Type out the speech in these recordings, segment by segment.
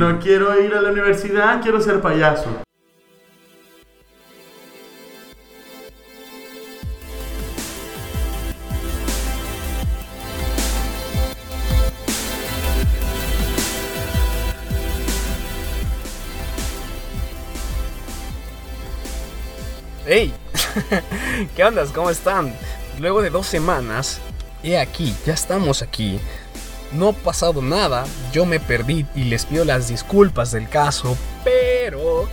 No quiero ir a la universidad, quiero ser payaso. ¡Hey! ¿Qué onda? ¿Cómo están? Luego de dos semanas, he aquí, ya estamos aquí. No ha pasado nada, yo me perdí y les pido las disculpas del caso, pero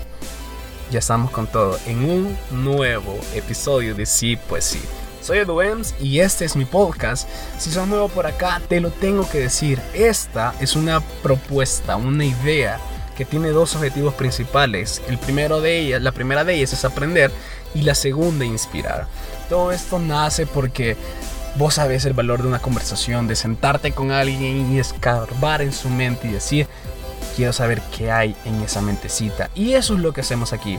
ya estamos con todo en un nuevo episodio de Sí, pues sí. Soy Edu Ems y este es mi podcast. Si sos nuevo por acá, te lo tengo que decir. Esta es una propuesta, una idea que tiene dos objetivos principales. El primero de ellas, la primera de ellas es aprender y la segunda inspirar. Todo esto nace porque vos sabés el valor de una conversación, de sentarte con alguien y escarbar en su mente y decir, quiero saber qué hay en esa mentecita. Y eso es lo que hacemos aquí.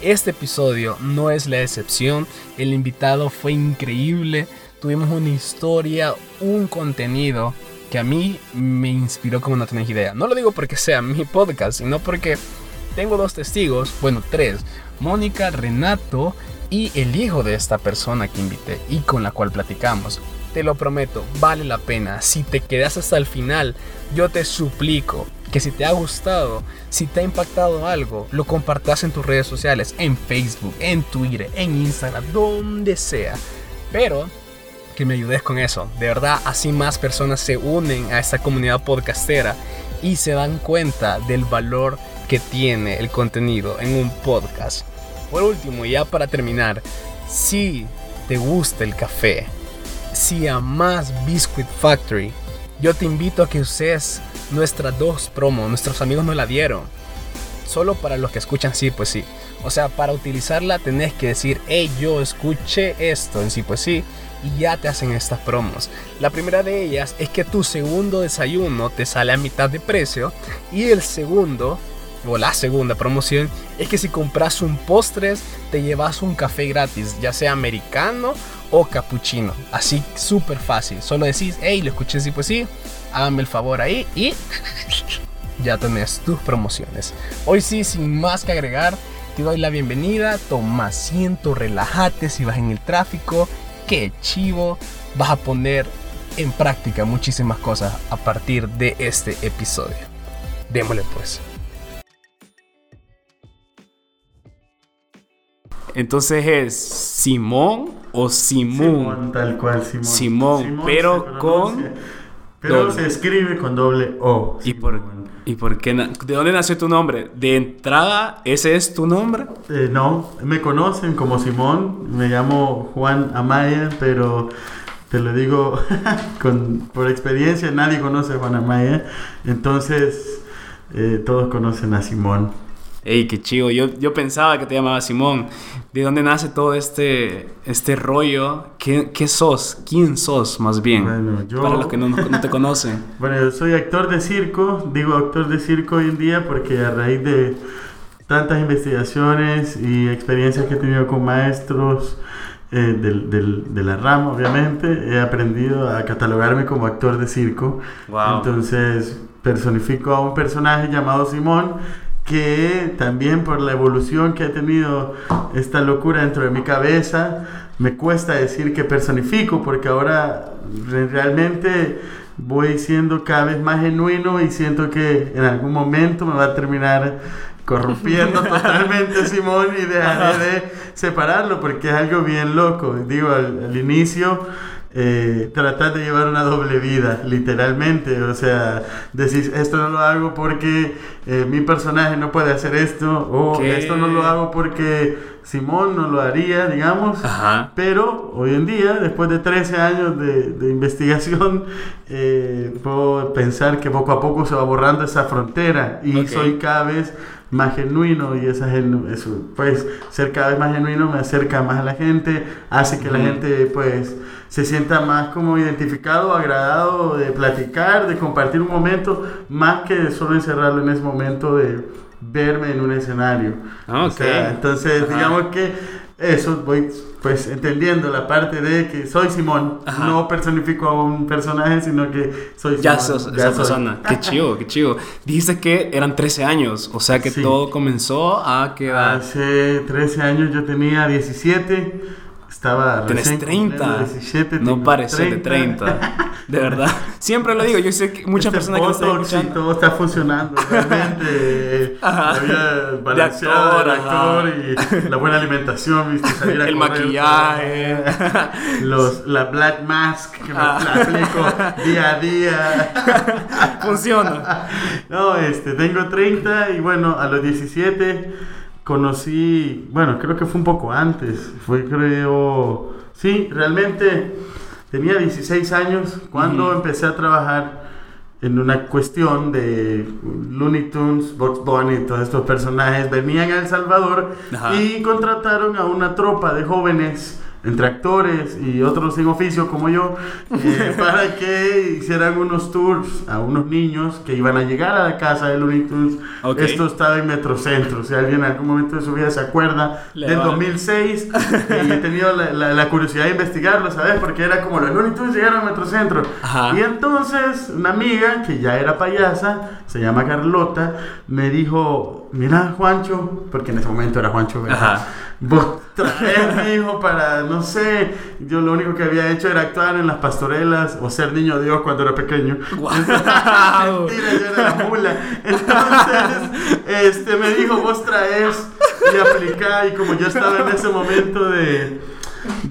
Este episodio no es la excepción, el invitado fue increíble, tuvimos una historia, un contenido que a mí me inspiró como no tenés idea. No lo digo porque sea mi podcast, sino porque tengo dos testigos, bueno, tres, Mónica, Renato y el hijo de esta persona que invité y con la cual platicamos. Te lo prometo, vale la pena. Si te quedas hasta el final, yo te suplico que si te ha gustado, si te ha impactado algo, lo compartas en tus redes sociales, en Facebook, en Twitter, en Instagram, donde sea. Pero que me ayudes con eso. De verdad, así más personas se unen a esta comunidad podcastera y se dan cuenta del valor que tiene el contenido en un podcast. Por último, ya para terminar, si te gusta el café, si amas Biscuit Factory, yo te invito a que uses nuestras dos promos. Nuestros amigos nos la dieron. Solo para los que escuchan sí, pues sí. O sea, para utilizarla tenés que decir, hey, yo escuché esto en sí, pues sí. Y ya te hacen estas promos. La primera de ellas es que tu segundo desayuno te sale a mitad de precio. Y el segundo o la segunda promoción es que si compras un postres te llevas un café gratis, ya sea americano o cappuccino. Así súper fácil. Solo decís, hey, lo escuché sí pues sí, háganme el favor ahí y ya tenés tus promociones. Hoy sí, sin más que agregar, te doy la bienvenida, toma asiento, relájate si vas en el tráfico, qué chivo, vas a poner en práctica muchísimas cosas a partir de este episodio. Démosle pues. Entonces es Simón o Simón. Simón, tal cual, Simón. Simón, pero se con Pero doble. se escribe con doble O. ¿Y por. ¿Y por qué? ¿De dónde nació tu nombre? ¿De entrada ese es tu nombre? Eh, no, me conocen como Simón. Me llamo Juan Amaya, pero te lo digo con, por experiencia, nadie conoce a Juan Amaya. Entonces, eh, todos conocen a Simón. Ey, qué chido. Yo, yo pensaba que te llamaba Simón. ¿De dónde nace todo este, este rollo? ¿Qué, qué sos? ¿Quién sos, más bien? Bueno, yo- Para los que no, no te conocen. Bueno, yo soy actor de circo, digo actor de circo hoy en día porque a raíz de tantas investigaciones y experiencias que he tenido con maestros eh, del- del- de la rama, obviamente, he aprendido a catalogarme como actor de circo. Wow. Entonces personifico a un personaje llamado Simón que también por la evolución que ha tenido esta locura dentro de mi cabeza, me cuesta decir que personifico porque ahora re- realmente voy siendo cada vez más genuino y siento que en algún momento me va a terminar corrompiendo totalmente Simón y dejaré de separarlo porque es algo bien loco. Digo, al, al inicio eh, tratar de llevar una doble vida, literalmente. O sea, decís, esto no lo hago porque eh, mi personaje no puede hacer esto, o ¿Qué? esto no lo hago porque Simón no lo haría, digamos. Ajá. Pero hoy en día, después de 13 años de, de investigación, eh, puedo pensar que poco a poco se va borrando esa frontera y Ok. soy cada vez más genuino y esa genu- eso, pues ser cada vez más genuino me acerca más a la gente, hace que la gente pues se sienta más como identificado, agradado de platicar, de compartir un momento, más que solo encerrarlo en ese momento de verme en un escenario. Ah, O ok. sea, entonces Ajá. digamos que Eso, voy pues entendiendo la parte de que soy Simón, Ajá. no personifico a un personaje, sino que soy Simón. Ya sos esa soy. persona. Qué chido, qué chido. Dijiste que eran 13 años, o sea que Sí. todo comenzó a qué edad. Hace 13 años yo tenía 17, estaba recién 30. cumpliendo 17, No parece de 30. De verdad. Siempre lo digo. Yo sé que muchas Este personas que lo están escuchando. todo está funcionando realmente. Ajá. Había balanceado actor, el actor y la buena alimentación, viste, salir a El correr, maquillaje. Los, la Black Mask que me Ah. la aplico día a día. Funciona. No, este, tengo 30 y bueno, a los 17 conocí, bueno, creo que fue un poco antes, fue creo, sí, realmente tenía 16 años cuando Ujú. empecé a trabajar en una cuestión de Looney Tunes, Bugs Bunny, todos estos personajes venían a El Salvador Ajá. y contrataron a una tropa de jóvenes entre actores y otros sin oficio como yo, eh, para que hicieran unos tours a unos niños que iban a llegar a la casa de Looney Tunes. Ok. Esto estaba en Metrocentro, si alguien en algún momento de su vida se acuerda Le del va. 2006 y he tenido la, la- la curiosidad de investigarlo, ¿sabes? Porque era como los Looney Tunes llegaron a Metrocentro. Ajá. Y entonces una amiga que ya era payasa, se llama Carlota, me dijo, mira Juancho, porque en ese momento era Juancho, ¿verdad? Ajá. Vos traes, mi hijo, para, no sé, yo lo único que había hecho era actuar en las pastorelas o ser niño Dios cuando era pequeño. Guau. Mentira, yo era la mula. Entonces, este, me dijo, vos traes y aplicá, y como yo estaba en ese momento de,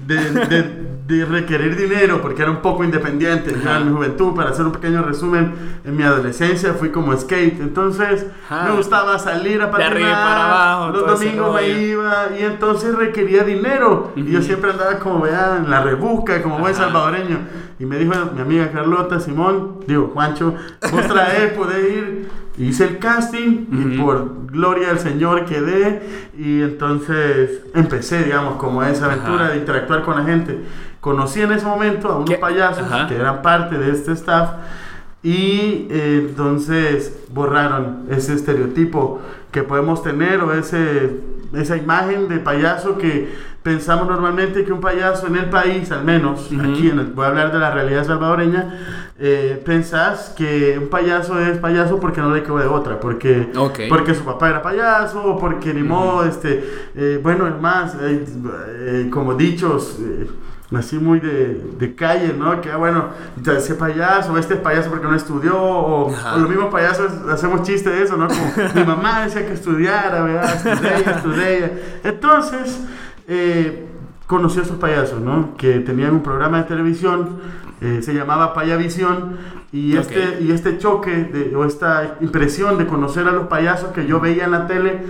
de, de- de requerir dinero, porque era un poco independiente, yo en mi juventud, para hacer un pequeño resumen, en mi adolescencia fui como skate, entonces Ajá. me gustaba salir a y patinar, para abajo, los domingos me iba y entonces requería dinero y yo siempre andaba como vean en la rebusca como buen Ajá. salvadoreño y me dijo mi amiga Carlota Simón digo Juancho vos traes podés ir hice el casting y Ujú. por gloria del Señor quedé y entonces empecé digamos como esa aventura Ajá. de interactuar con la gente conocí en ese momento a unos ¿Qué? payasos Ajá. que eran parte de este staff y eh, entonces borraron ese estereotipo que podemos tener o ese, esa imagen de payaso que pensamos normalmente que un payaso en el país, al menos Ujú. aquí en el, voy a hablar de la realidad salvadoreña, eh, pensás que un payaso es payaso porque no le quedó de otra, porque, Ok. porque su papá era payaso, porque ni Ujú. modo, este, eh, bueno, es más, hay, eh, como dichos... así muy de, de calle, ¿no? Que, ah, bueno, ese payaso, este es payaso porque no estudió, o, los mismos payasos hacemos chiste de eso, ¿no? Como mi mamá decía que estudiara, ¿verdad? Estudié, estudié. Entonces, eh, conocí a esos payasos, ¿no? Que tenían un programa de televisión, eh, se llamaba Payavisión, y este, y este choque, de, o esta impresión de conocer a los payasos que yo veía en la tele,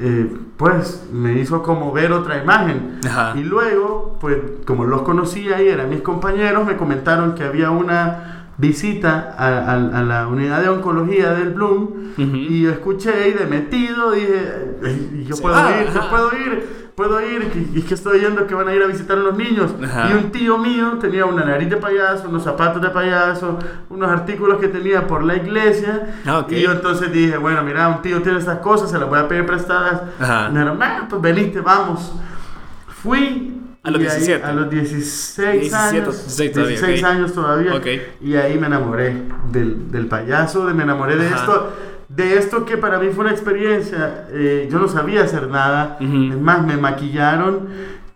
eh, pues me hizo como ver otra imagen. Ajá. Y luego, pues como los conocía y eran mis compañeros, me comentaron que había una visita a, a- a la unidad de oncología del Bloom Ujú. y yo escuché y de metido dije, "Ey, yo Sí. puedo Ah, ir, yo puedo ir, puedo ir, y que estoy oyendo que van a ir a visitar a los niños. Ajá. Y un tío mío tenía una nariz de payaso, unos zapatos de payaso, unos artículos que tenía por la iglesia. Ah, ok. Y yo entonces dije, bueno, mira, un tío tiene estas cosas, se las voy a pedir prestadas. Ajá. Me dijeron, "Ah, pues veniste, vamos. Fui. A los y ahí- 17. a los 16 17, años. 16 todavía, 16 ok. años todavía. Ok. Y ahí me enamoré del, del payaso, de, me enamoré de Ajá. esto. De esto que para mí fue una experiencia. eh, yo no sabía hacer nada. Ujú. Es más, me maquillaron.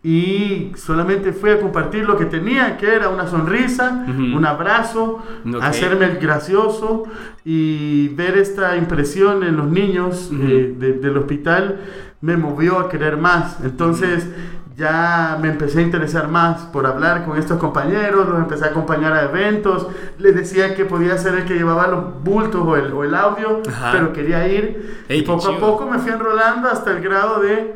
Y solamente fui a compartir lo que tenía, que era una sonrisa, un abrazo, hacerme el gracioso y ver esta impresión en los niños eh, de- del hospital me movió a querer más. Entonces ya me empecé a interesar más por hablar con estos compañeros, los empecé a acompañar a eventos, les decía que podía ser el que llevaba los bultos o el, o el audio, Ajá. pero quería ir. Ey, y poco a chido. poco me fui enrolando hasta el grado de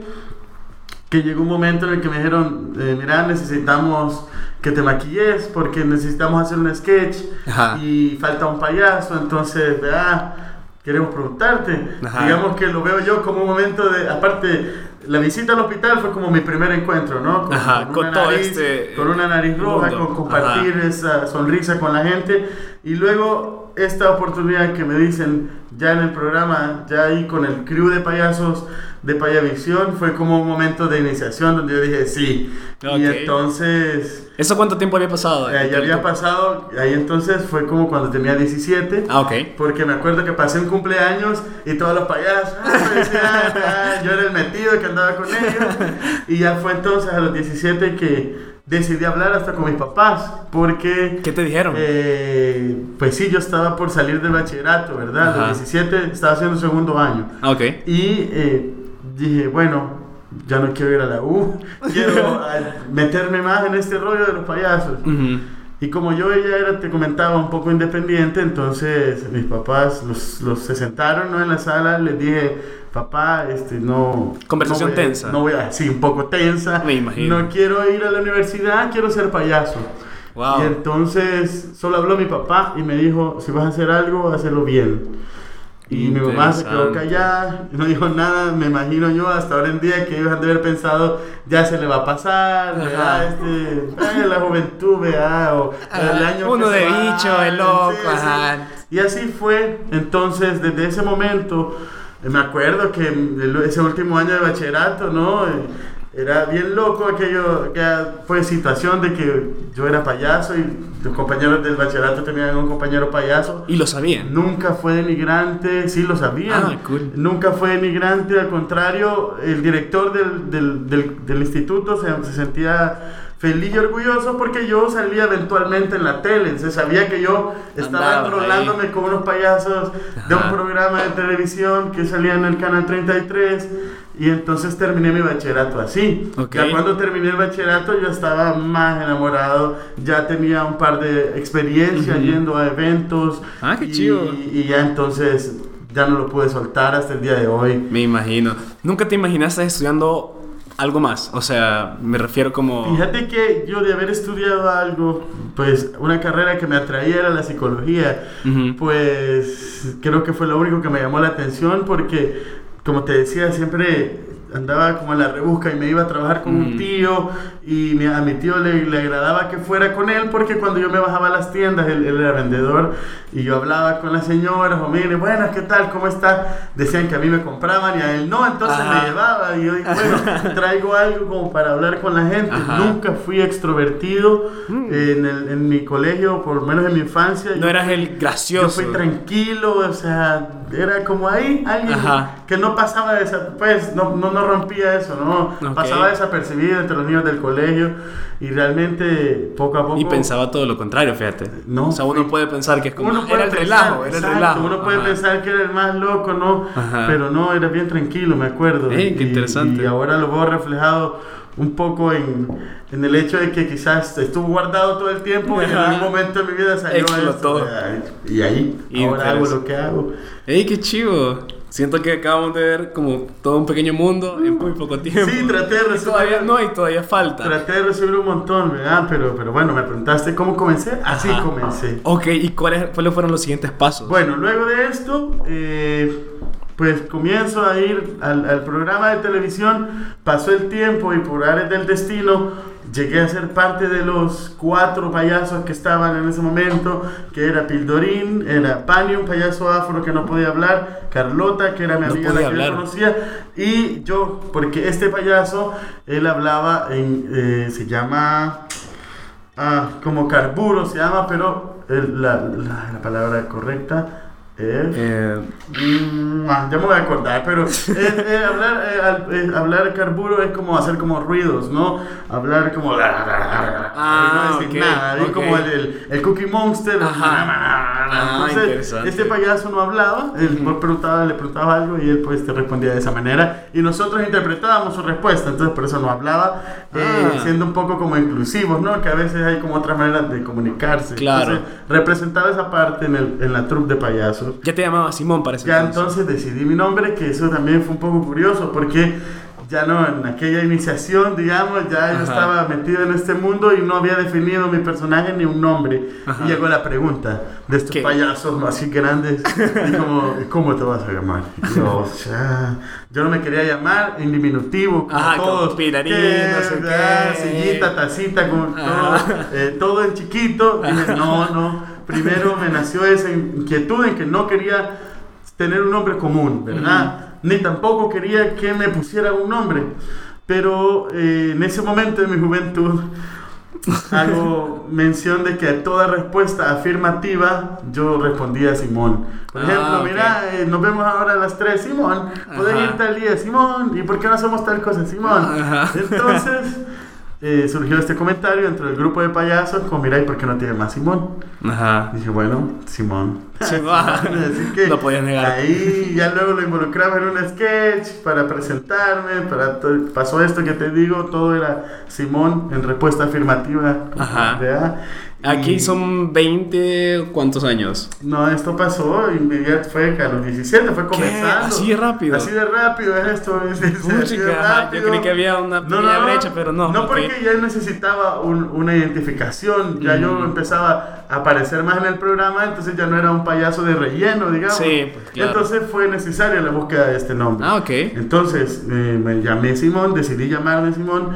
que llegó un momento en el que me dijeron, eh, mira, necesitamos que te maquilles porque necesitamos hacer un sketch Ajá. y falta un payaso, entonces, vea, queremos preguntarte. Ajá. Digamos que lo veo yo como un momento de, aparte, la visita al hospital fue como mi primer encuentro, ¿no? Con, Ajá, con una todo nariz, este, con una nariz roja, mundo. con compartir esa sonrisa con la gente y luego esta oportunidad que me dicen ya en el programa, ya ahí con el crew de payasos de Payavisión, fue como un momento de iniciación donde yo dije sí. Ok. Y entonces, ¿Eso cuánto tiempo había pasado? eh, ya había pasado, ahí entonces fue como cuando tenía 17. Ah, ok. Porque me acuerdo que pasé un cumpleaños y todos los payasos, ah, felicidades, ah, yo era el metido que andaba con ellos. Y ya fue entonces a los 17 que decidí hablar hasta con mis papás, porque, ¿Qué te dijeron? eh, pues sí, yo estaba por salir del bachillerato, ¿verdad? A los 17 estaba haciendo segundo año. ah, ok. Y eh, dije, bueno, ya no quiero ir a la U, quiero ah, meterme más en este rollo de los payasos. Ujú. Y como yo ya era, te comentaba, un poco independiente, entonces mis papás los, los se sentaron ¿no? en la sala, les dije, papá, este, no... Conversación no voy tensa. No voy a, sí, un poco tensa. Me imagino. No quiero ir a la universidad, quiero ser payaso. Wow. Y entonces solo habló mi papá y me dijo, si vas a hacer algo, hazlo bien. Y mi mamá se quedó callada, no dijo nada, me imagino yo hasta ahora en día que ellos han de haber pensado, ya se le va a pasar. ¿verdad? Este, ay, la juventud, ¿verdad? O el año Uno que de va, bicho, el loco, sí, sí. ajá. Y así fue, entonces desde ese momento, me acuerdo que ese último año de bachillerato, ¿no? Era bien loco aquello, aquella pues, situación de que yo era payaso y los compañeros del bachillerato tenían un compañero payaso. Y lo sabían. Nunca fue denigrante, sí lo sabían. Ah, cool. Nunca fue denigrante, al contrario, el director del, del, del, del instituto se, se sentía feliz y orgulloso porque yo salía eventualmente en la tele. Se sabía que yo estaba enrolándome con unos payasos de un Ajá. programa de televisión que salía en el canal 33. Y entonces terminé mi bachillerato así. Ok. Ya cuando terminé el bachillerato yo estaba más enamorado, ya tenía un par de experiencias Ujú. yendo a eventos. Ah, qué y, chido. Y ya entonces ya no lo pude soltar hasta el día de hoy. Me imagino. ¿Nunca te imaginaste estudiando algo más? O sea, me refiero como... Fíjate que yo de haber estudiado algo, pues una carrera que me atraía era la psicología, Ujú. pues creo que fue lo único que me llamó la atención porque, como te decía, siempre andaba como en la rebusca y me iba a trabajar con un Mm. tío y mi- a mi tío le, le agradaba que fuera con él porque cuando yo me bajaba a las tiendas, él, él era vendedor y yo hablaba con las señoras o mire, buenas, ¿qué tal? ¿Cómo está? Decían que a mí me compraban y a él no, entonces Ajá. me llevaba y yo dije, bueno, traigo algo como para hablar con la gente. Ajá. Nunca fui extrovertido Mm. en, el- en mi colegio, por lo menos en mi infancia. No Yo eras el yo gracioso. fui tranquilo, o sea, era como ahí, alguien Ajá. que no pasaba de esa, pues, no, no, no rompía eso, ¿no? Ok. Pasaba desapercibido entre los niños del colegio y realmente poco a poco... Y pensaba todo lo contrario, fíjate. No, O sea, uno puede pensar que es como... Uno puede Era el pensar, relajo, era el exacto, relajo. Uno puede Ajá. pensar que era el más loco, ¿no? Ajá. Pero no, era bien tranquilo, me acuerdo. Ey, qué Y- interesante. Y ahora lo veo reflejado un poco en, en el hecho de que quizás estuvo guardado todo el tiempo y en algún momento de mi vida salió Explotó. esto. Y ahí, ahora hago lo que hago. ¡Ey, qué chivo! Siento que acabamos de ver como todo un pequeño mundo en muy poco tiempo. Sí, traté de Y resumir. todavía no, y todavía falta. Traté de resumir un montón, ¿verdad? Pero, pero bueno, me preguntaste cómo comencé. Así Ajá. comencé. Ok, ¿y cuáles cuáles fueron los siguientes pasos? Bueno, luego de esto, eh, pues comienzo a ir al, al programa de televisión, pasó el tiempo y por áreas del destino llegué a ser parte de los cuatro payasos que estaban en ese momento, que era Pildorín, era Pani, un payaso afro que no podía hablar, Carlota, que era mi No amiga la que yo hablar. conocía, y yo, porque este payaso, él hablaba en, eh, se llama... Ah, como carburo se llama, pero el- la, la- la palabra correcta. Eh, Mm, ah, ya me voy a acordar, pero es- es hablar, eh, al- eh, hablar carburo es como hacer como ruidos, ¿no? Hablar como... Ah, no decir ok, nada, es ok. como el, el, el Cookie Monster. Ah, Entonces, este payaso no hablaba, él Ujú. preguntaba, le preguntaba algo y él pues te respondía de esa manera y nosotros interpretábamos su respuesta, entonces por eso no hablaba, eh, Ah. siendo un poco como inclusivos, ¿no? Que a veces hay como otras maneras de comunicarse. Claro. Entonces, representaba esa parte en, el, en la troupe de payasos. Ya te llamaba Simón para Ya entonces. decidí mi nombre, que eso también fue un poco curioso, porque ya no, en aquella iniciación, digamos, ya yo estaba metido en este mundo y no había definido mi personaje ni un nombre. Ajá. Y llegó la pregunta de estos ¿Qué? payasos así grandes, y como, ¿cómo te vas a llamar? Y yo, o sea, yo no me quería llamar en diminutivo, como Ajá, como todos. Pirarín, ¿Qué? no sé Ah, qué. Sillita, tacita, como todo, eh, todo en chiquito. Dije, no, no. Primero me nació esa inquietud en que no quería tener un nombre común, ¿verdad? Ni tampoco quería que me pusieran un nombre. Pero eh, en ese momento de mi juventud hago mención de que a toda respuesta afirmativa yo respondía Simón. Por Ah, ejemplo, ok. mira, eh, nos vemos ahora a las 3, Simón, Ajá. ir tal día, Simón, ¿y por qué no hacemos tal cosa, Simón? Ajá. Entonces eh, surgió este comentario dentro del grupo de payasos, como mira, ¿y por qué no tiene más Simón? Ajá. Dije, bueno, Simón. Simón. Así que No podías negar. ahí ya luego lo involucraba en un sketch para presentarme, para pasó esto que te digo, todo era Simón en respuesta afirmativa. Ajá. ¿verdad? Aquí Y- son 20, ¿cuántos años? No, esto pasó inmediato, fue a los 17, fue comenzando. ¿Así de rápido? Así de rápido es esto. Es, es- así de ajá, yo rápido. creí que había una pequeña brecha, pero no, No, porque ya necesitaba un- una identificación. Ya yo Ujú. empezaba a aparecer más en el programa, entonces ya no era un payaso de relleno, digamos. Sí, pues, claro. Entonces fue necesaria la búsqueda de este nombre. Ah, ok. Entonces eh, me llamé Simón, decidí llamarme Simón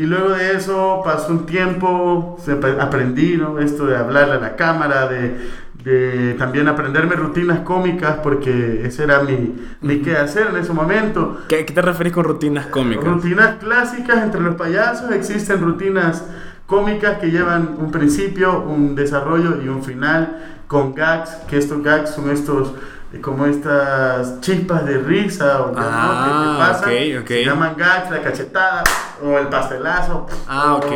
y luego de eso pasó un tiempo, se ap- aprendí ¿no? esto de hablarle a la cámara, de, de también aprenderme rutinas cómicas porque ese era mi, mi quehacer en ese momento. ¿Qué, qué te referís con rutinas cómicas? Rutinas clásicas entre los payasos, existen rutinas cómicas que llevan un principio, un desarrollo y un final con gags, que estos gags son estos eh, como estas chispas de risa o ¿no? Ah, que te pasan, ok, ok. se llaman gags, la cachetada o el pastelazo. Ah, o- ok,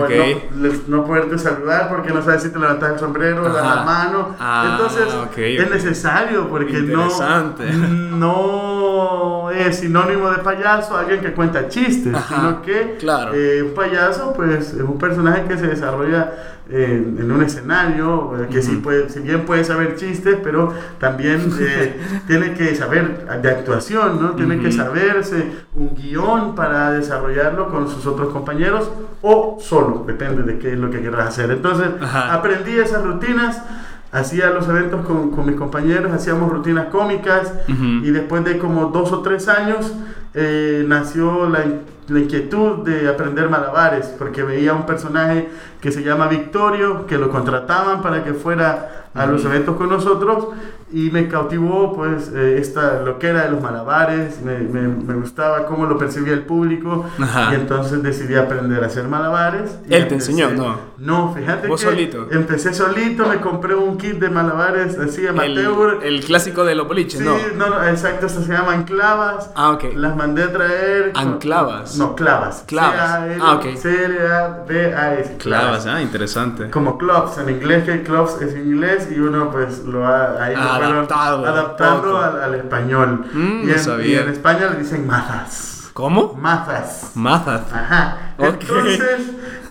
o el No, no poderte saludar porque no sabes si te levantas el sombrero, das Ajá. la mano. Ah, Entonces es necesario porque no, no es sinónimo de payaso alguien que cuenta chistes, Ajá, sino que claro. eh, un payaso pues es un personaje que se desarrolla en, en un escenario, eh, que sí Ujú. puede, si bien puede saber chistes, pero también eh, tiene que saber de actuación, ¿no? Tiene que saberse un guion para desarrollarlo con sus otros compañeros o solo, depende de qué es lo que quieras hacer. Entonces, Ajá. aprendí esas rutinas. Hacía los eventos con, con mis compañeros, hacíamos rutinas cómicas Ujú. y después de como dos o tres años eh, nació la, la inquietud de aprender malabares, porque veía un personaje que se llama Victorio, que lo contrataban para que fuera a los Ujú. eventos con nosotros y me cautivó pues eh, esta loquera de los malabares, me, me- me gustaba cómo lo percibía el público Ajá. y entonces decidí aprender a hacer malabares. y ¿Él te empecé- enseñó, no? No, fíjate ¿Vos que solito? empecé solito, me compré un kit de malabares así El, amateur. el clásico de los boliches, Sí, ¿no? no, no, exacto, se llaman clavas. Ah, ok. Las mandé a traer. Anclavas. No, clavas. Clavas. C-A-L- Ah, ok. C-L-A-V-A-S. Clavas, ah, interesante. Como clubs, en inglés que clubs es inglés y uno pues lo ha ahí Ah, adaptado, adaptando poco. al, al español. Mm, y, en, sabía. y en España le dicen mazas. ¿Cómo? Mazas. Mazat. Ajá. Ok. Entonces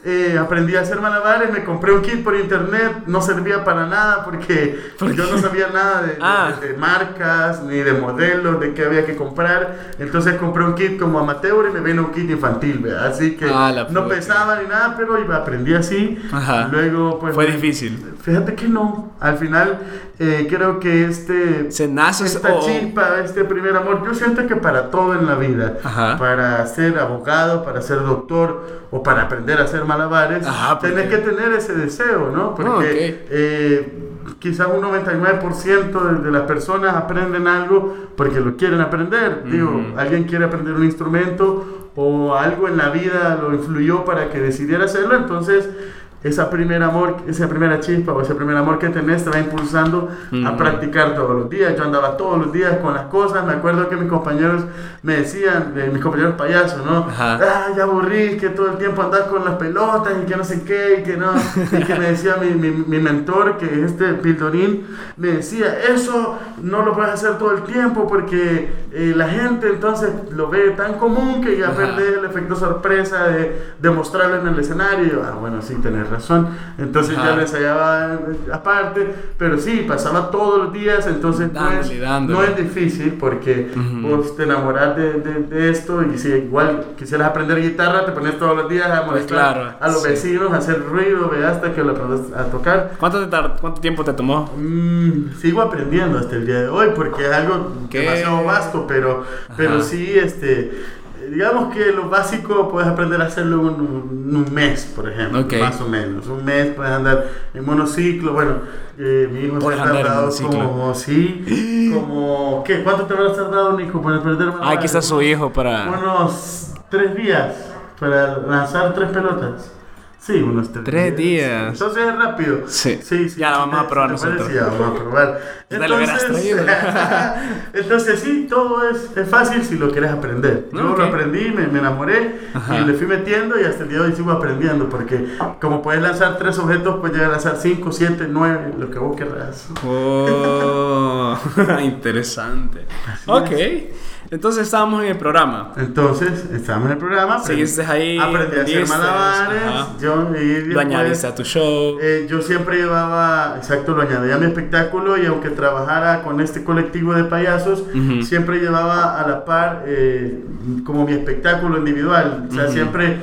eh, aprendí a hacer malabares, me compré un kit por internet, no servía para nada porque ¿Por yo no sabía nada de, de- Ah. de marcas ni de modelos, de qué había que comprar. Entonces compré un kit como amateur y me vino un kit infantil, ¿verdad? así que Ah, no pesaba ni nada, pero iba, aprendí así. Ajá. Luego pues Fue difícil. Fíjate que no, al final eh, creo que este Se nace esta o- chispa, este primer amor, yo siento que para todo en la vida, Ajá. para ser abogado, para ser doctor o para aprender a hacer malabares, Ajá, porque- tenés que tener ese deseo, ¿no? Porque Ah, ok. eh, quizás un 99% de, de las personas aprenden algo porque lo quieren aprender. Digo, alguien quiere aprender un instrumento o algo en la vida lo influyó para que decidiera hacerlo, entonces esa primer amor, esa primera chispa o ese primer amor que tenés te va impulsando a Ujú. practicar todos los días. Yo andaba todos los días con las cosas. Me acuerdo que mis compañeros me decían, eh, mis compañeros payasos, ¿no? Ajá. Ah, ya aburrí, que todo el tiempo andas con las pelotas y que no sé qué, y que no. Y que me decía mi, mi, mi mentor, que es este Pildorín, me decía, eso no lo puedes hacer todo el tiempo porque eh, la gente entonces lo ve tan común que ya Ajá. el efecto sorpresa de, de mostrarlo en el escenario. Ah, bueno, sí, tenés razón. Entonces Ajá. ya lo ensayaba aparte, pero sí, pasaba todos los días, entonces no es, Dándole, dándole. no es difícil porque Ujú. vos te enamorás de, de- de esto y si igual quisieras aprender guitarra, te pones todos los días a molestar claro, a los sí. vecinos, a hacer ruido, ve, hasta que lo aprendas a tocar. ¿Cuánto, te ¿Cuánto tiempo te tomó? Mm, sigo aprendiendo hasta el día de hoy porque es algo ¿Qué? demasiado vasto, pero, pero sí, este, digamos que lo básico puedes aprender a hacerlo en un, un mes, por ejemplo, más o menos. Un mes puedes andar en monociclo. Bueno, eh, mi hijo se ha tardado como, sí, como, ¿qué? ¿Cuánto te habrás tardado, Nico, para aprender Ah, aquí está su hijo para... Unos tres días para lanzar tres pelotas. Sí, unos tres, Tres días. Entonces es rápido. Sí. Sí, sí. Ya la sí, vamos a probar nosotros. Ya vamos a probar. Traído. entonces sí, todo es, es fácil si lo quieres aprender. Yo Ok. lo aprendí, me, me enamoré Ajá. y le fui metiendo y hasta el día de hoy sigo aprendiendo porque como puedes lanzar tres objetos, puedes llegar a lanzar cinco, siete, nueve, lo que vos querrás. Oh, interesante. Ok, entonces estábamos en el programa. Entonces, estábamos en el programa. Seguiste ahí, Aprendí a hacer malabares. ajá. Yo, y Lo añadiste a tu show. eh, yo siempre llevaba, exacto, lo añadía a mi espectáculo y aunque trabajara con este colectivo de payasos, Ujú. siempre llevaba a la par eh, como mi espectáculo individual. O sea, Ujú. siempre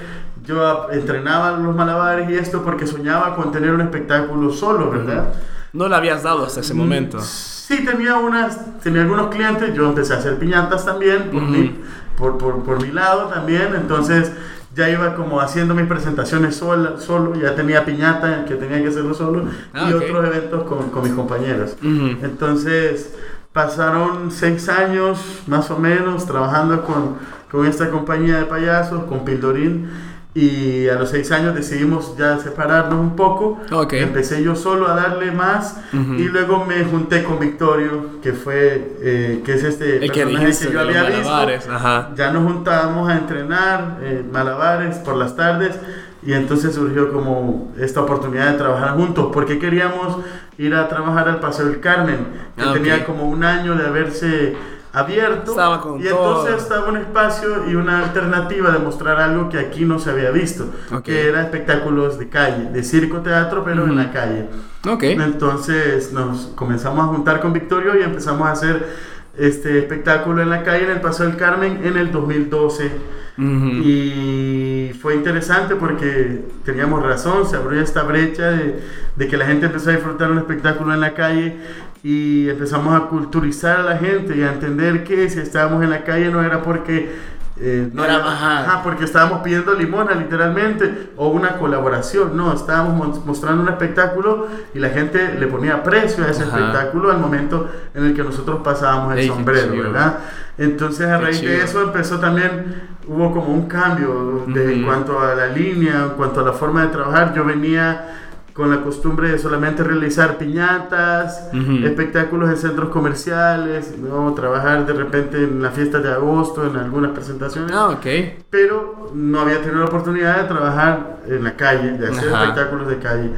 yo entrenaba los malabares y esto porque soñaba con tener un espectáculo solo, ¿verdad? No lo habías dado hasta ese momento. Sí, tenía, unas, tenía algunos clientes, yo empecé a hacer piñatas también, por, mi, por, por, por mi lado también, entonces ya iba como haciendo mis presentaciones sola, solo, ya tenía piñata que tenía que hacerlo solo Ah, y ok. otros eventos con, con mis compañeros. Entonces pasaron seis años más o menos trabajando con, con esta compañía de payasos, con Pildorín. Y a los seis años decidimos ya separarnos un poco. Ok. Empecé yo solo a darle más Ujú. y luego me junté con Victorio, que fue, eh, que es este El que personaje que yo había visto. ajá. Ya nos juntábamos a entrenar eh, malabares por las tardes y entonces surgió como esta oportunidad de trabajar juntos porque queríamos ir a trabajar al Paseo del Carmen, que Ah, tenía como un año de haberse abierto Estaba con y todo. entonces estaba un espacio y una alternativa de mostrar algo que aquí no se había visto, Ok. que era espectáculos de calle, de circo teatro pero en la calle. Ok. Entonces nos comenzamos a juntar con Victorio y empezamos a hacer este espectáculo en la calle en el Paso del Carmen en el 2012. Y fue interesante porque teníamos razón, se abrió esta brecha de, de que la gente empezó a disfrutar un espectáculo en la calle y empezamos a culturizar a la gente y a entender que si estábamos en la calle no era porque... eh, No era- ajá. ajá, porque estábamos pidiendo limona literalmente o una colaboración, no, estábamos mo- mostrando un espectáculo y la gente le ponía precio a ese Ajá. espectáculo al momento en el que nosotros pasábamos el Ey, sombrero. ¿verdad? Entonces a Qué raíz chido. de eso empezó también, hubo como un cambio de, en cuanto a la línea, en cuanto a la forma de trabajar. Yo venía con la costumbre de solamente realizar piñatas, Ujú. espectáculos en centros comerciales, ¿no? trabajar de repente en las fiestas de agosto, en algunas presentaciones, Ah, ok. pero no había tenido la oportunidad de trabajar en la calle, de hacer Ajá. espectáculos de calle.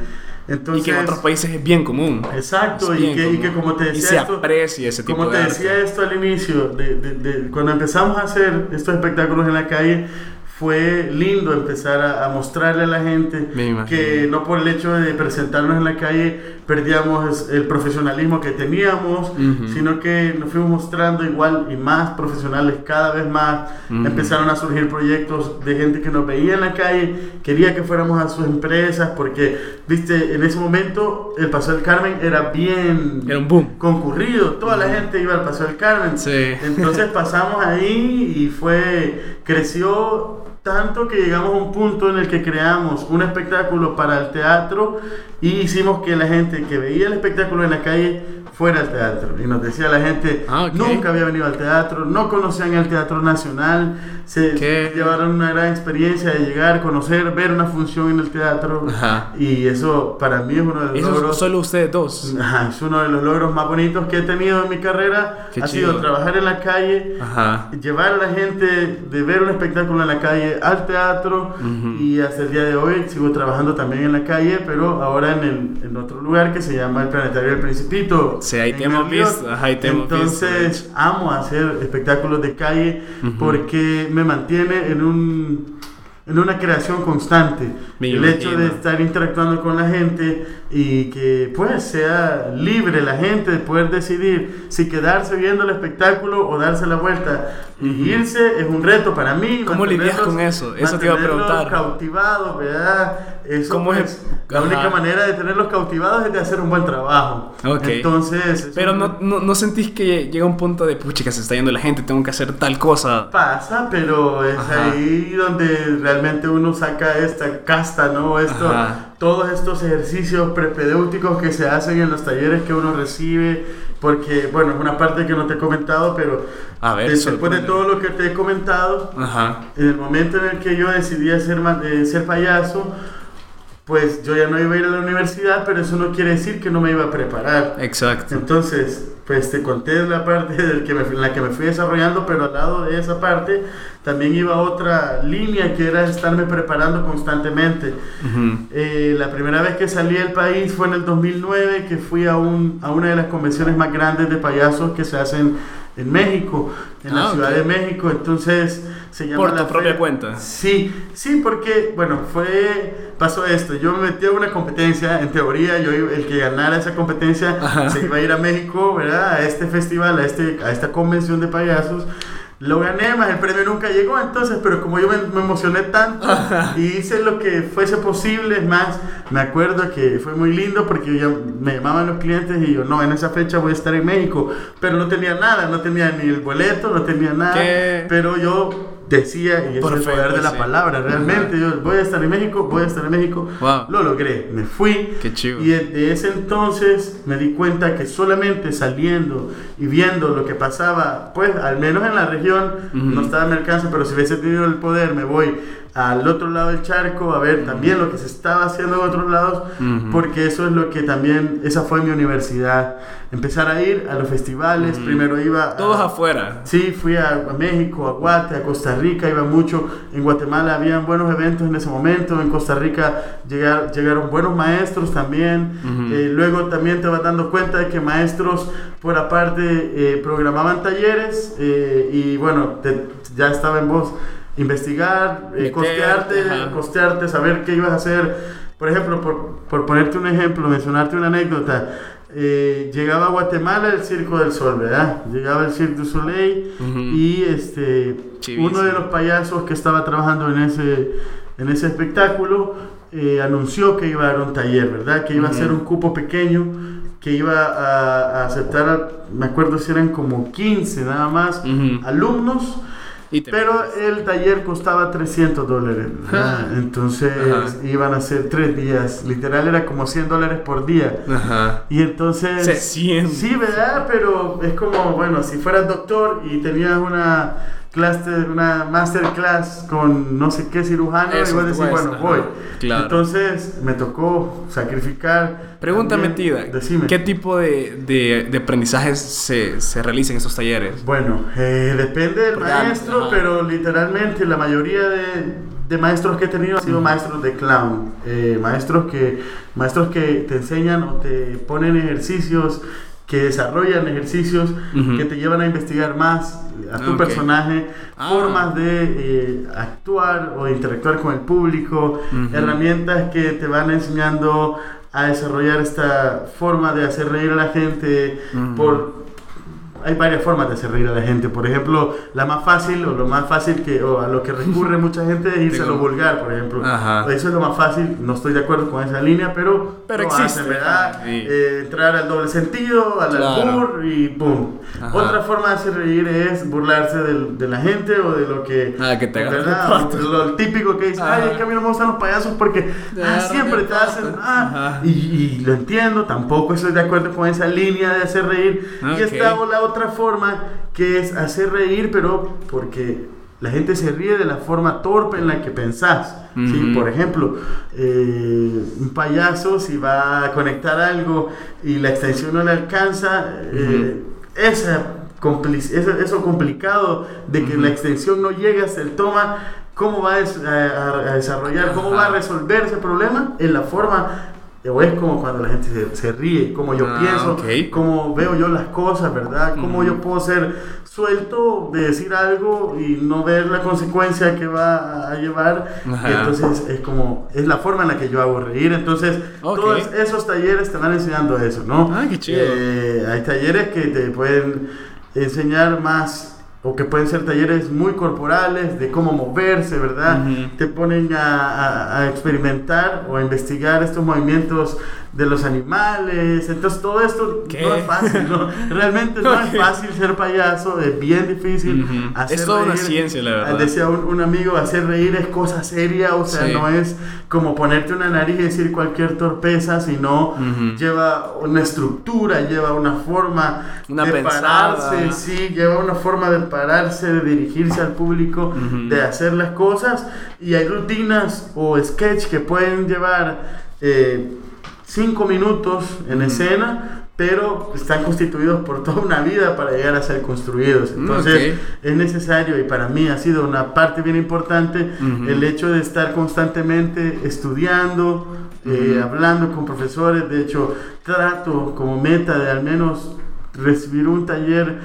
Entonces, y que en otros países es bien común. Exacto, Es y bien que, y que común. como te Y decía se esto, aprecia ese tipo como de te arte. decía esto al inicio, de, de- de- cuando empezamos a hacer estos espectáculos en la calle, fue lindo empezar a, a mostrarle a la gente que no por el hecho de presentarnos en la calle perdíamos el profesionalismo que teníamos, Ujú. sino que nos fuimos mostrando igual y más profesionales cada vez más. Ujú. Empezaron a surgir proyectos de gente que nos veía en la calle, quería que fuéramos a sus empresas, porque, viste, en ese momento el Paso del Carmen era bien Era un boom. concurrido, toda la gente iba al Paseo del Carmen. Sí. Entonces pasamos ahí y fue, creció tanto que llegamos a un punto en el que creamos un espectáculo para el teatro y hicimos que la gente que veía el espectáculo en la calle fuera al teatro. Y nos decía la gente, Ah, nunca había venido al teatro, no conocían el Teatro Nacional, se ¿Qué? llevaron una gran experiencia de llegar, conocer, ver una función en el teatro. Ajá. Y eso para mí es uno de los Eso logros. solo ustedes dos. Ajá, es uno de los logros más bonitos que he tenido en mi carrera. Qué ha chido. sido trabajar en la calle, Ajá. llevar a la gente de ver un espectáculo en la calle al teatro Ujú. y hasta el día de hoy sigo trabajando también en la calle, pero ahora en, el, en otro lugar que se llama el Planetario del Principito. Sí, ahí te hemos visto, ajá, ahí te hemos visto, de Entonces amo hacer espectáculos de calle Ujú. porque me mantiene en un en una creación constante. Me el hecho de imagino. estar interactuando con la gente y que pues sea libre la gente de poder decidir si quedarse viendo el espectáculo o darse la vuelta y Ujú. irse es un reto para mí. ¿Cómo lidias con eso? Eso te iba a preguntar. cautivados, ¿verdad? Eso, ¿Cómo es? pues, La Ajá. única manera de tenerlos cautivados es de hacer un buen trabajo. Entonces, es Pero no, no, no sentís que llega un punto de, pucha, que se está yendo la gente, tengo que hacer tal cosa. pasa, pero es Ajá. ahí donde realmente uno saca esta casta, ¿no? Esto, Ajá. todos estos ejercicios prepedéuticos que se hacen en los talleres que uno recibe, porque, bueno, es una parte que no te he comentado, pero A ver, des- después de sorpréndeme. todo lo que te he comentado, Ajá. en el momento en el que yo decidí hacer, eh, ser payaso, pues yo ya no iba a ir a la universidad, pero eso no quiere decir que no me iba a preparar. Exacto. Entonces, pues te conté la parte del que me, en la que me fui desarrollando, pero al lado de esa parte también iba otra línea que era estarme preparando constantemente. Ujú. Eh, la primera vez que salí del país fue en el 2009, que fui a, un, a una de las convenciones más grandes de payasos que se hacen en México, en la Ah, Ciudad de México. Entonces, se llama Por la tu propia feria- cuenta. Sí, sí, porque, bueno, fue, pasó esto, yo me metí a una competencia, en teoría, yo el que ganara esa competencia Ajá. se iba a ir a México, ¿verdad? A este festival, a, este, a esta convención de payasos. Lo gané, más el premio nunca llegó, entonces, pero como yo me, me emocioné tanto y hice lo que fuese posible, es más, me acuerdo que fue muy lindo porque ya me llamaban los clientes y yo, no, en esa fecha voy a estar en México, pero no tenía nada, no tenía ni el boleto, no tenía nada, ¿Qué? pero yo decía, y es Por el poder de la sí. palabra, realmente, yo voy a estar en México, voy a estar en México, Wow. lo logré, me fui. Qué chido. Y desde ese entonces me di cuenta que solamente saliendo y viendo lo que pasaba, pues al menos en la región, Ujú. no estaba a mi alcance, pero si hubiese tenido el poder, me voy al otro lado del charco a ver también lo que se estaba haciendo en otros lados, porque eso es lo que también, esa fue mi universidad. Empezar a ir a los festivales, primero iba... a- Todos afuera. Sí, fui a, a México, a Guate, a Costa Rica, iba mucho. En Guatemala habían buenos eventos en ese momento. En Costa Rica llegar- llegaron buenos maestros también. Eh, luego también te vas dando cuenta de que maestros, por aparte, eh, programaban talleres. eh, y bueno, te- ya estaba en vos investigar, eh, costearte, ajá. costearte, saber qué ibas a hacer. Por ejemplo, por, por ponerte un ejemplo, mencionarte una anécdota. eh, llegaba a Guatemala el Circo del Sol, ¿verdad? Llegaba el Cirque du Soleil Ujú. y este Chivísimo. uno de los payasos que estaba trabajando en ese, en ese espectáculo eh, anunció que iba a dar un taller, ¿verdad? Que iba a Ujú. ser un cupo pequeño, que iba a, a aceptar, a- me acuerdo si eran como 15 nada más Ujú. alumnos. Y Pero metes. el taller costaba 300 dólares. Entonces Ajá. iban a ser tres días. Literal era como 100 dólares por día. Ajá. Y entonces... Se. Sí, ¿verdad? Pero es como, bueno, si fueras doctor y tenías una clase, una masterclass con no sé qué cirujano, Eso y vos decís, cuesta, bueno, voy. claro. Entonces me tocó sacrificar. Pregunta también- metida. Decime. ¿Qué tipo de, de, de aprendizajes se, se realizan en esos talleres? Bueno, eh, depende del Porque, maestro, ajá. pero literalmente la mayoría de, de maestros que he tenido han sido maestros de clown, eh, maestros que maestros que te enseñan o te ponen ejercicios, que desarrollan ejercicios que te llevan a investigar más a tu Ok. personaje, Ah. formas de eh, actuar o de interactuar con el público, herramientas que te van enseñando a desarrollar esta forma de hacer reír a la gente por hay varias formas de hacer reír a la gente. Por ejemplo, la más fácil o lo más fácil que o a lo que recurre mucha gente es irse a lo vulgar, por ejemplo. Ajá. Eso es lo más fácil. No estoy de acuerdo con esa línea, pero Pero existe, hacen, ¿verdad? sí. Eh, entrar al doble sentido, al Claro. albur y boom. Ajá. Otra forma de hacer reír es burlarse del- de la gente o de lo que Ah, que te ¿verdad? Lo típico que dice, Ajá. ay, es que a mí no me gustan los payasos porque ah, siempre te hacen, ah, y, y lo entiendo, tampoco estoy de acuerdo con esa línea de hacer reír. Ok. Y está la otra forma que es hacer reír, pero porque la gente se ríe de la forma torpe en la que pensás. ¿sí? Por ejemplo, eh, un payaso si va a conectar algo y la extensión no le alcanza, eh, esa eso, eso complicado de que la extensión no llega hasta el toma, ¿cómo va a, des- a- a- desarrollar, cómo va a resolver ese problema? En la forma o es como cuando la gente se, se ríe, como yo Ah, pienso, ok. cómo veo yo las cosas, ¿verdad? Cómo yo puedo ser suelto de decir algo y no ver la consecuencia que va a llevar. Y entonces es como, es la forma en la que yo hago reír. Entonces, Ok. todos esos talleres te van enseñando eso, ¿no? Ah, qué chido. Eh, hay talleres que te pueden enseñar más o que pueden ser talleres muy corporales de cómo moverse, ¿verdad? Te ponen a, a- a experimentar o a investigar estos movimientos de los animales. Entonces todo esto ¿Qué? no es fácil, ¿no? Realmente no es Ok. fácil ser payaso, es bien difícil. Ujú. hacer Es toda una reír. ciencia, la verdad. Decía un, un amigo, hacer reír es cosa seria, o sea, Sí. no es como ponerte una nariz y decir cualquier torpeza, sino Ujú. lleva una estructura, lleva una forma Una de pensada. pararse, sí, lleva una forma de pararse, de dirigirse al público, de hacer las cosas y hay rutinas o sketch que pueden llevar eh, cinco minutos en escena pero están constituidos por toda una vida para llegar a ser construidos. Entonces es necesario y para mí ha sido una parte bien importante el hecho de estar constantemente estudiando, eh, hablando con profesores. De hecho, trato como meta de al menos recibir un taller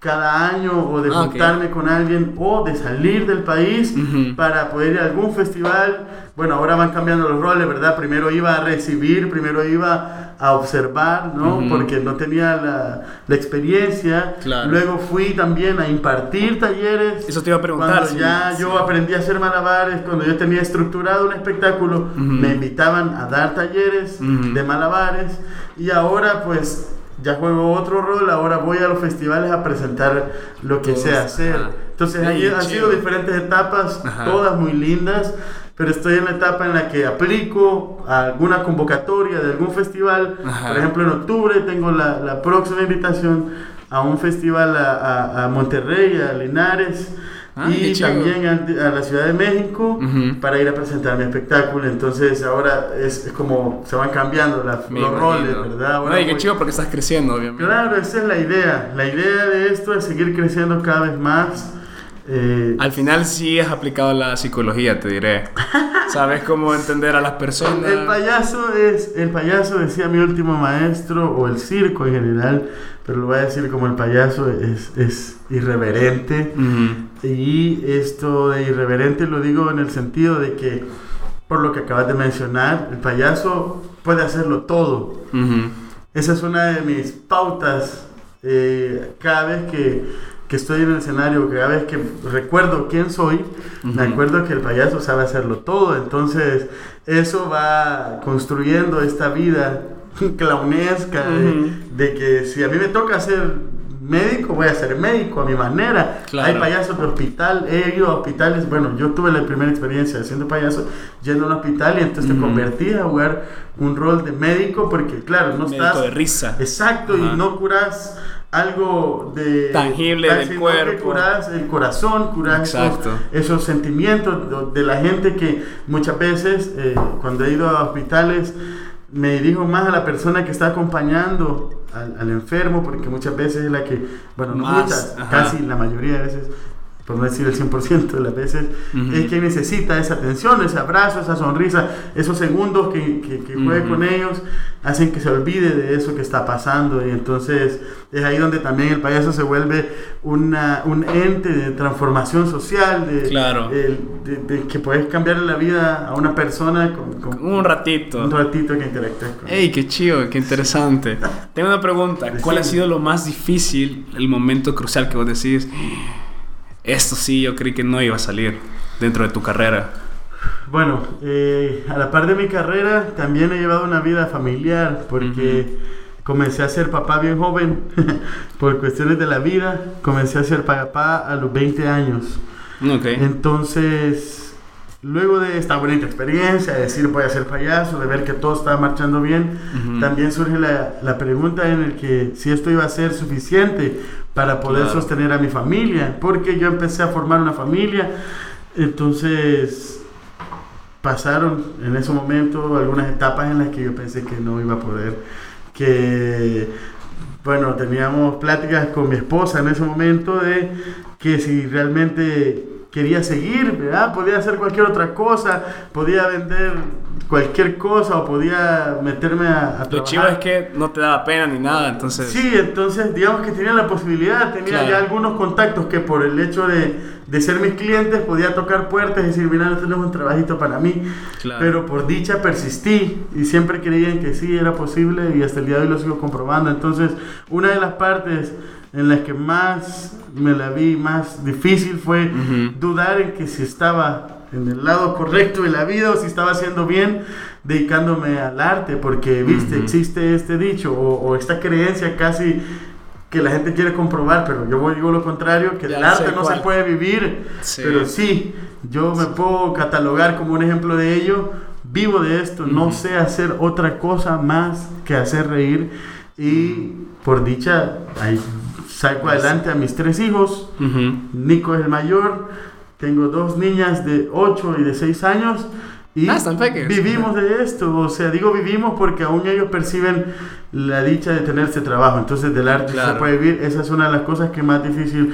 cada año o de Ah, juntarme con alguien o de salir del país para poder ir a algún festival. Bueno, ahora van cambiando los roles, ¿verdad? Primero iba a recibir, primero iba a observar, ¿no? Porque no tenía la, la experiencia. Claro. Luego fui también a impartir talleres. Eso te iba a preguntar. Cuando ya yo aprendí a hacer malabares, cuando yo tenía estructurado un espectáculo, me invitaban a dar talleres de malabares y ahora pues ya juego otro rol, ahora voy a los festivales a presentar lo que sé hacer. ajá. Entonces Sí, ahí han chido. sido diferentes etapas, Ajá. todas muy lindas, pero estoy en la etapa en la que aplico a alguna convocatoria de algún festival. Ajá. Por ejemplo, en octubre tengo la, la próxima invitación a un festival a, a- a Monterrey, a Linares. Ah, y también a, a la Ciudad de México para ir a presentar mi espectáculo. Entonces ahora es, es como se van cambiando los roles. ¿verdad? Ahora Ay, qué chido porque estás creciendo, obviamente. Claro, esa es la idea. La idea de esto es seguir creciendo cada vez más. Eh, Al final sí has aplicado la psicología, te diré. Sabes cómo entender a las personas. el payaso es, el payaso decía mi último maestro, o el circo en general, pero lo voy a decir como el payaso es, es irreverente. Y esto de irreverente lo digo en el sentido de que, por lo que acabas de mencionar, el payaso puede hacerlo todo. Esa es una de mis pautas eh, cada vez que, que estoy en el escenario, cada vez que recuerdo quién soy, me Ujú. acuerdo que el payaso sabe hacerlo todo. Entonces, eso va construyendo esta vida clownesca de- Ujú. de, que si a mí me toca ser médico, voy a ser médico a mi manera. Claro. Hay payasos de hospital, he ido a hospitales, bueno, yo tuve la primera experiencia siendo payaso yendo a un hospital y entonces te Ujú. convertí a jugar un rol de médico porque, claro, no Médico estás... de risa. Exacto, y no curas algo de Tangible del cuerpo. curas el corazón, curas esos, esos sentimientos de, de la gente que muchas veces eh, cuando he ido a hospitales me dirijo más a la persona que está acompañando al, al enfermo porque muchas veces es la que, bueno, no Más, muchas, ajá. casi la mayoría de veces por no decir el 100% de las veces, Ujú. es quien necesita esa atención, ese abrazo, esa sonrisa, esos segundos que, que, que juegue Ujú. con ellos, hacen que se olvide de eso que está pasando. Y entonces es ahí donde también el payaso se vuelve una, un ente de transformación social, de, Claro. el- de- de que puedes cambiarle la vida a una persona con, con Un ratito. un ratito que interactúes con Ey, qué chido, qué interesante. Tengo una pregunta. ¿Cuál ha Decime. sido lo más difícil, el momento crucial que vos decís? Esto sí, yo creí que no iba a salir dentro de tu carrera. Bueno, eh, a la par de mi carrera también he llevado una vida familiar porque comencé a ser papá bien joven por cuestiones de la vida. Comencé a ser papá a los 20 años. Ok. Entonces, luego de esta bonita experiencia, de decir voy a ser payaso, de ver que todo estaba marchando bien, también surge la, la pregunta en el que si esto iba a ser suficiente para poder Claro. sostener a mi familia, porque yo empecé a formar una familia, entonces pasaron en ese momento algunas etapas en las que yo pensé que no iba a poder, que bueno, teníamos pláticas con mi esposa en ese momento de que si realmente quería seguir, ¿verdad? Podía hacer cualquier otra cosa, podía vender cualquier cosa o podía meterme a, a Lo chivo es que no te daba pena ni nada, entonces... Sí, entonces digamos que tenía la posibilidad, tenía Claro. ya algunos contactos que por el hecho de, de ser mis clientes podía tocar puertas y decir, mira, no tenemos un trabajito para mí. Claro. Pero por dicha persistí y siempre creían que sí era posible y hasta el día de hoy lo sigo comprobando. Entonces, una de las partes en las que más me la vi más difícil fue Ujú. dudar en que si estaba en el lado correcto de la vida o si estaba haciendo bien dedicándome al arte, porque, viste, Ujú. existe este dicho o, o esta creencia casi que la gente quiere comprobar, pero yo digo lo contrario, que Ya del arte no cuál. se puede vivir, Sí. pero sí, yo me puedo catalogar como un ejemplo de ello, vivo de esto, no Ujú. sé hacer otra cosa más que hacer reír y por dicha ahí saco Pues adelante a mis tres hijos, Ujú. Nico es el mayor, tengo dos niñas de 8 y de 6 años. Y Ah, vivimos de esto, o sea, digo vivimos porque aún ellos perciben la dicha de tener este trabajo, entonces del arte Claro. se puede vivir, esa es una de las cosas que más difícil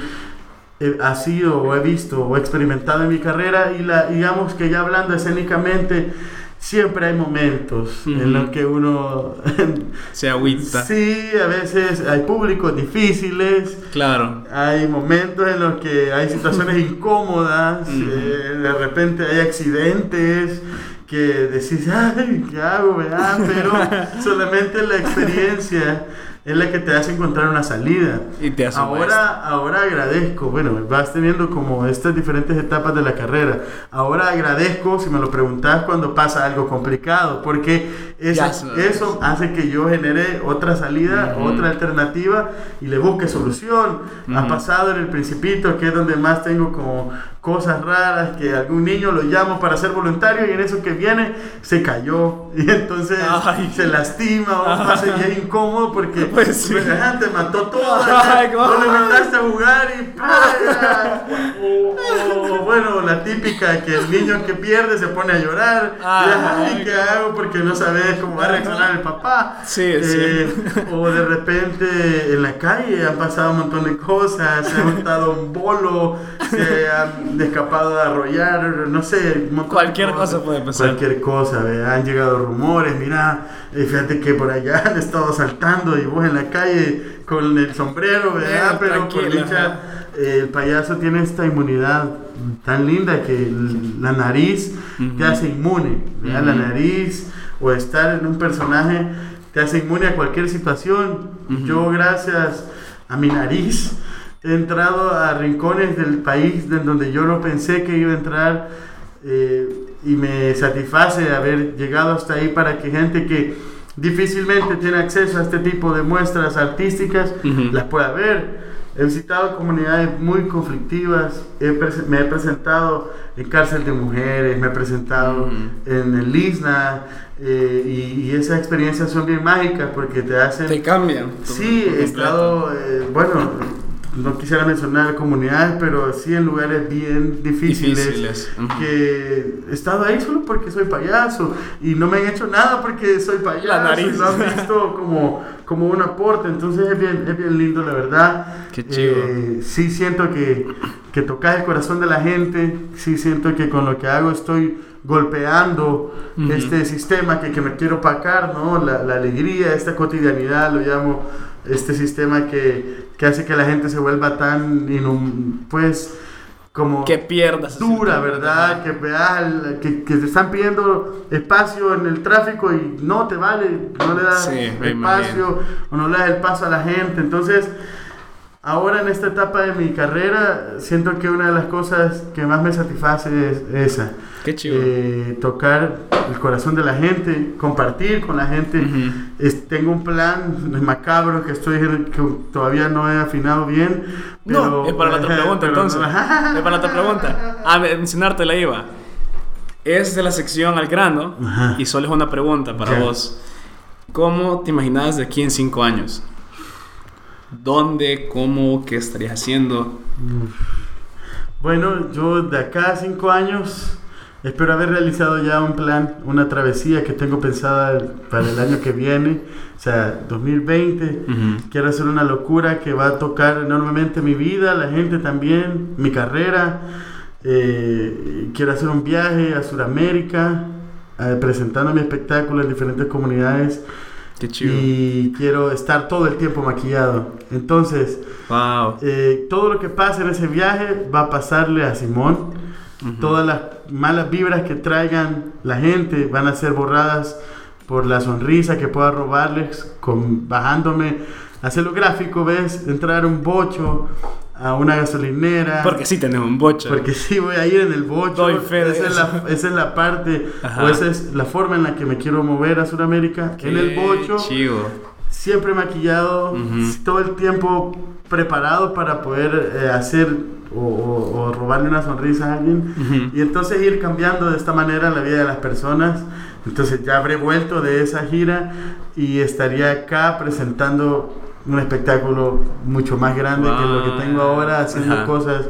eh, ha sido o he visto o he experimentado en mi carrera. Y la, digamos que ya hablando escénicamente, siempre hay momentos en los que uno... Se agüita. sí, a veces hay públicos difíciles, Claro. hay momentos en los que hay situaciones incómodas, eh, de repente hay accidentes que decís, ay, ¿qué hago? verdad?" Pero solamente la experiencia es la que te hace encontrar una salida. Y te hace Ahora, ahora agradezco, bueno, vas teniendo como estas diferentes etapas de la carrera. Ahora agradezco, si me lo preguntas, cuando pasa algo complicado, porque esa- eso hace que yo genere otra salida, Ujú. otra alternativa y le busque solución. Ha Ujú. pasado en el Principito, que es donde más tengo como cosas raras, que algún niño lo llamo para ser voluntario y en eso que viene se cayó y entonces Ay. se lastima o pasa y es incómodo porque Pues sí. "Ah, te mató todo, Ay, no le mandaste a jugar y ¡paya! o, o, bueno, la típica que el niño que pierde se pone a llorar Ay, "Ay, ¿qué hago? Porque no sabes cómo va a reaccionar el papá. Sí, Eh, o de repente en la calle han pasado un montón de cosas, se ha montado un bolo, se han escapado a arrollar, no sé, de Cualquier cosa puede pasar. Cualquier cosa, ¿ve? han llegado rumores, mira, eh, fíjate que por allá han estado saltando y vos en la calle con el sombrero, ¿verdad? Eh, Pero por dicha, eh, el payaso tiene esta inmunidad tan linda que la nariz te Ujú. hace inmune, ¿verdad? La Ujú. nariz o estar en un personaje te hace inmune a cualquier situación. Ujú. Yo, gracias a mi nariz, he entrado a rincones del país de donde yo no pensé que iba a entrar eh, y me satisface haber llegado hasta ahí para que gente que difícilmente tiene acceso a este tipo de muestras artísticas Ujú. las pueda ver. He visitado comunidades muy conflictivas, he me he presentado en cárcel de mujeres, me he presentado en el ISNA eh, y, y esas experiencias son bien mágicas porque te hacen... Te cambian. Sí, he estado, eh, bueno, no quisiera mencionar comunidades, pero sí en lugares bien difíciles. Difíciles, ujú. Que he estado ahí solo porque soy payaso y no me han hecho nada porque soy payaso. La nariz. y Lo han visto como, como un aporte, entonces es bien, es bien lindo, la verdad. Qué chido. Eh, sí siento que, que tocas el corazón de la gente, sí siento que con lo que hago estoy golpeando este sistema que, que me quiero opacar, ¿no? La, la alegría, esta cotidianidad, lo llamo, este sistema que, que hace que la gente se vuelva tan, inhum- pues, como Que pierdas. dura. ¿verdad? Que, vea el- que, que te están pidiendo espacio en el tráfico y no te vale, no le das Sí, espacio o no le das el paso a la gente. Entonces, ahora en esta etapa de mi carrera, siento que una de las cosas que más me satisface es esa. Qué chido. Eh, tocar el corazón de la gente, compartir con la gente. Ujú. Es- tengo un plan macabro que estoy que todavía no he afinado bien. No, es para la otra pregunta entonces. Es para la otra pregunta. A mencionarte la iba. Es de la sección al grano Ajá. y solo es una pregunta para vos. ¿Cómo te imaginas de aquí en cinco años? ¿Dónde? ¿Cómo? ¿Qué estarías haciendo? Bueno, yo de acá a cinco años espero haber realizado ya un plan, una travesía que tengo pensada para el año que viene, o sea, 2020. Ujú. Quiero hacer una locura que va a tocar enormemente mi vida, la gente también, mi carrera. Eh, quiero hacer un viaje a Sudamérica, eh, presentando mi espectáculo en diferentes comunidades. Qué chido. Y quiero estar todo el tiempo maquillado. Entonces, Wow. eh, todo lo que pase en ese viaje va a pasarle a Simón. Todas las malas vibras que traigan la gente van a ser borradas por la sonrisa que pueda robarles, con, bajándome, hacerlo gráfico, ¿ves? Entrar un bocho, a una gasolinera. Porque sí tenemos un bocho. Porque sí voy a ir en el bocho. Esa, es la, esa es la parte, Ajá. o esa es la forma en la que me quiero mover a Sudamérica. En el bocho, Chido. siempre maquillado, todo el tiempo preparado para poder eh, hacer o, o- o robarle una sonrisa a alguien. Y entonces ir cambiando de esta manera la vida de las personas. Entonces ya habré vuelto de esa gira y estaría acá presentando un espectáculo mucho más grande que lo que tengo ahora, haciendo Ajá. cosas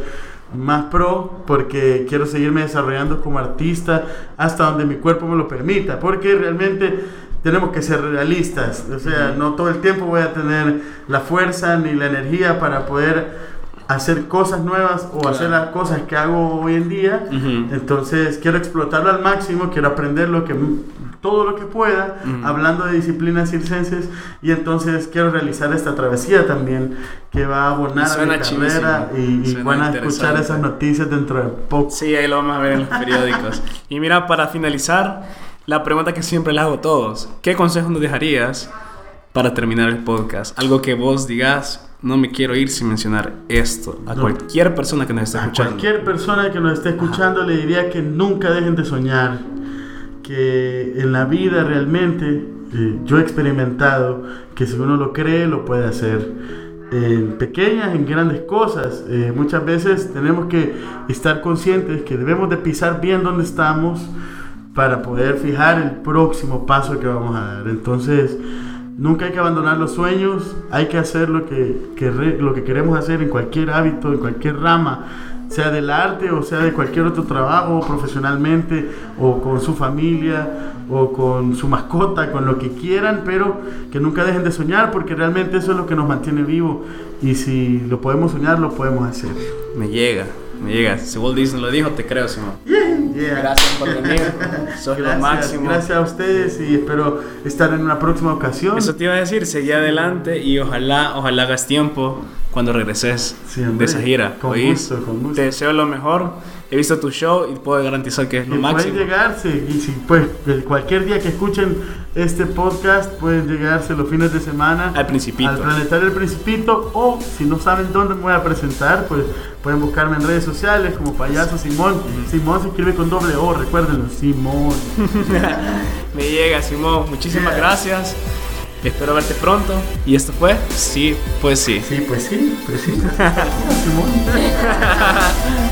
más pro, porque quiero seguirme desarrollando como artista hasta donde mi cuerpo me lo permita, porque realmente tenemos que ser realistas, o sea, no todo el tiempo voy a tener la fuerza ni la energía para poder hacer cosas nuevas o hacer las cosas que hago hoy en día. Ujú. Entonces quiero explotarlo al máximo, quiero aprender lo que todo lo que pueda, Ujú. hablando de disciplinas circenses y entonces quiero realizar esta travesía también que va a abonar a mi carrera y, y van a escuchar esas noticias dentro de poco. Sí, ahí lo vamos a ver en los periódicos. y mira, para finalizar, la pregunta que siempre le hago a todos. ¿Qué consejos nos dejarías para terminar el podcast? Algo que vos digas, no me quiero ir sin mencionar esto. A No. cualquier persona que nos esté A escuchando. cualquier persona que nos esté escuchando le diría que nunca dejen de soñar, que en la vida realmente eh, yo he experimentado que si uno lo cree lo puede hacer. En pequeñas, en grandes cosas. Eh, muchas veces tenemos que estar conscientes que debemos de pisar bien donde estamos para poder fijar el próximo paso que vamos a dar. Entonces, nunca hay que abandonar los sueños, hay que hacer lo que, que lo que queremos hacer en cualquier hábito, en cualquier rama, sea del arte o sea de cualquier otro trabajo, profesionalmente o con su familia o con su mascota, con lo que quieran, pero que nunca dejen de soñar porque realmente eso es lo que nos mantiene vivos y si lo podemos soñar, lo podemos hacer. Me llega, me llega. Si Walt Disney lo dijo, te creo, Simón. Yeah. Gracias por venir. Sos lo Gracias, máximo. gracias a ustedes y espero estar en una próxima ocasión. Eso te iba a decir, seguí adelante y ojalá, ojalá hagas tiempo cuando regreses Sí, de esa gira. con gusto, con gusto. Te deseo lo mejor. He visto tu show y puedo garantizar que es lo Que pueden máximo. llegarse y si pues cualquier día que escuchen este podcast pueden llegarse los fines de semana Al Principito. al Planetario El Principito o si no saben dónde me voy a presentar pues pueden buscarme en redes sociales como Payaso Simón Simón se escribe con doble O recuérdenlo Simón Me llega, Simón. Muchísimas Yeah. gracias. Espero verte pronto. Y esto fue Sí, pues sí. sí pues sí pues sí Simón